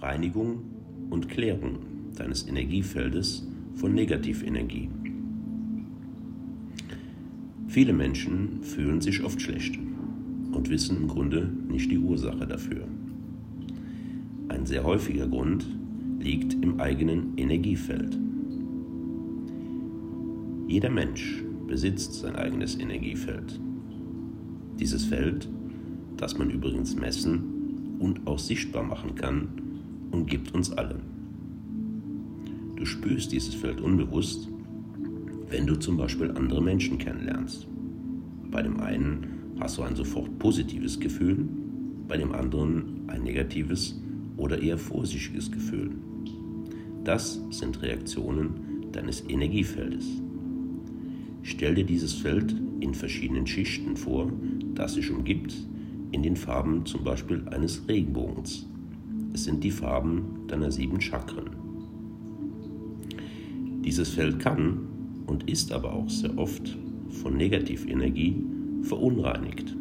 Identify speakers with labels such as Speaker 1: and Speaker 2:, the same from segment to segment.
Speaker 1: Reinigung und Klärung deines Energiefeldes von Negativenergie. Viele Menschen fühlen sich oft schlecht und wissen im Grunde nicht die Ursache dafür. Ein sehr häufiger Grund liegt im eigenen Energiefeld. Jeder Mensch besitzt sein eigenes Energiefeld. Dieses Feld, das man übrigens messen und auch sichtbar machen kann, umgibt uns alle. Du spürst dieses Feld unbewusst, wenn du zum Beispiel andere Menschen kennenlernst. Bei dem einen hast du ein sofort positives Gefühl, bei dem anderen ein negatives oder eher vorsichtiges Gefühl. Das sind Reaktionen deines Energiefeldes. Stell dir dieses Feld in verschiedenen Schichten vor, das sich umgibt, in den Farben zum Beispiel eines Regenbogens. Es sind die Farben deiner sieben Chakren. Dieses Feld kann und ist aber auch sehr oft von Negativenergie verunreinigt.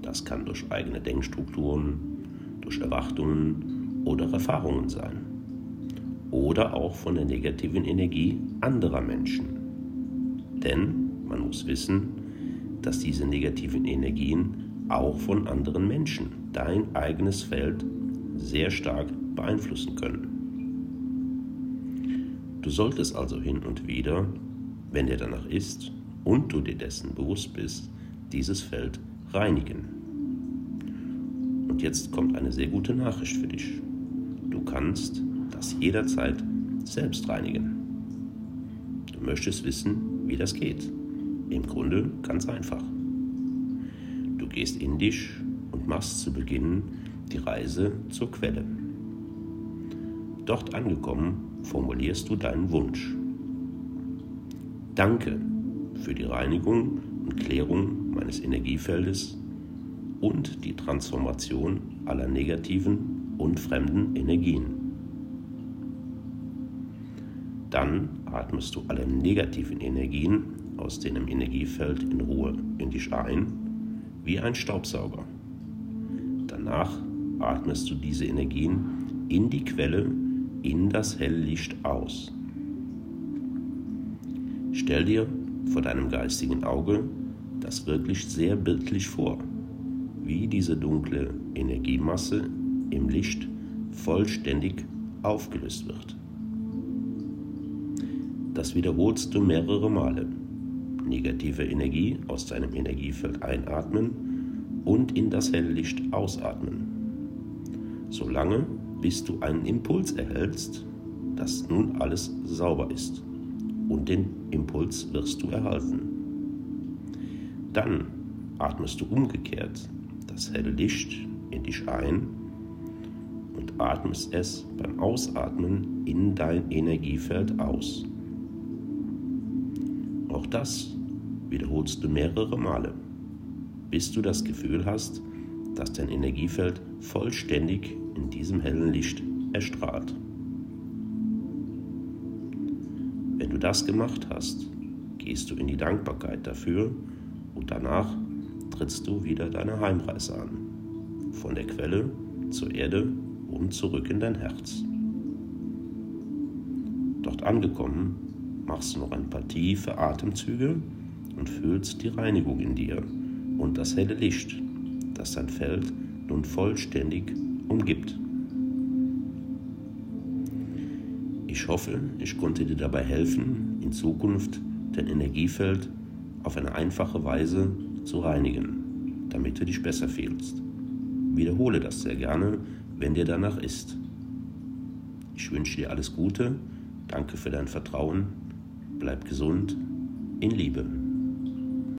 Speaker 1: Das kann durch eigene Denkstrukturen, durch Erwartungen oder Erfahrungen sein. Oder auch von der negativen Energie anderer Menschen. Denn man muss wissen, dass diese negativen Energien auch von anderen Menschen dein eigenes Feld sehr stark beeinflussen können. Du solltest also hin und wieder, wenn dir danach ist und du dir dessen bewusst bist, dieses Feld reinigen. Und jetzt kommt eine sehr gute Nachricht für dich. Du kannst das jederzeit selbst reinigen. Du möchtest wissen, wie das geht. Im Grunde ganz einfach. Du gehst in dich und machst zu Beginn die Reise zur Quelle. Dort angekommen formulierst du deinen Wunsch. Danke für die Reinigung und Klärung meines Energiefeldes und die Transformation aller negativen und fremden Energien. Dann atmest du alle negativen Energien aus deinem Energiefeld in Ruhe in dich ein, wie ein Staubsauger. Danach atmest du diese Energien in die Quelle in das Helllicht aus. Stell dir vor deinem geistigen Auge das wirklich sehr bildlich vor, wie diese dunkle Energiemasse im Licht vollständig aufgelöst wird. Das wiederholst du mehrere Male. Negative Energie aus deinem Energiefeld einatmen und in das Helllicht ausatmen. Solange bis du einen Impuls erhältst, dass nun alles sauber ist. Und den Impuls wirst du erhalten. Dann atmest du umgekehrt das helle Licht in dich ein und atmest es beim Ausatmen in dein Energiefeld aus. Auch das wiederholst du mehrere Male, bis du das Gefühl hast, dass dein Energiefeld vollständig in diesem hellen Licht erstrahlt. Wenn du das gemacht hast, gehst du in die Dankbarkeit dafür und danach trittst du wieder deine Heimreise an. Von der Quelle zur Erde und zurück in dein Herz. Dort angekommen, machst du noch ein paar tiefe Atemzüge und fühlst die Reinigung in dir und das helle Licht, das dein Feld nun vollständig umgibt. Ich hoffe, ich konnte dir dabei helfen, in Zukunft dein Energiefeld auf eine einfache Weise zu reinigen, damit du dich besser fühlst. Wiederhole das sehr gerne, wenn dir danach ist. Ich wünsche dir alles Gute, danke für dein Vertrauen, bleib gesund, in Liebe.